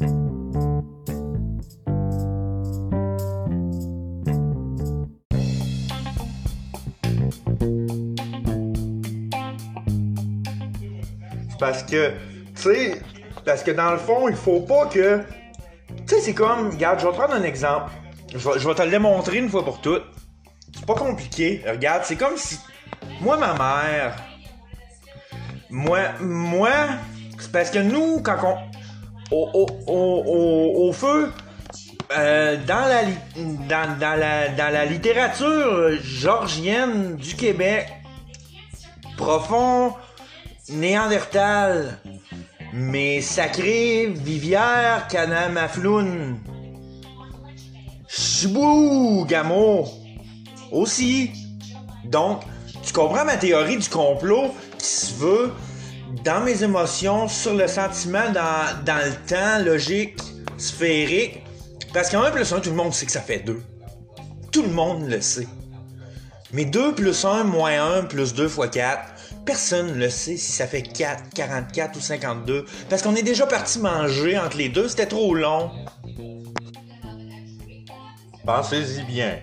Parce que, tu sais, parce que dans le fond, il faut pas que. Tu sais, c'est comme. Regarde, je vais te prendre un exemple. Je vais, je vais te le démontrer une fois pour toutes. C'est pas compliqué. Regarde, c'est comme si. Moi, ma mère. Moi. Moi. C'est parce que nous, quand on. Au, feu. euh, dans, la, dans, dans, la, dans la littérature georgienne du Québec, profond, Néandertal, mais sacré, Vivière, Kanamafloun, Chibou, Gamo, aussi. Donc, tu comprends ma théorie du complot qui se veut dans mes émotions, sur le sentiment, dans, dans le temps, logique, sphérique. Parce qu'en 1 plus 1, tout le monde sait que ça fait 2. Tout le monde le sait. Mais 2 plus 1 moins 1 plus 2 fois 4, personne ne le sait si ça fait 4, 44 ou 52. Parce qu'on est déjà parti manger entre les deux, c'était trop long. Pensez-y bien.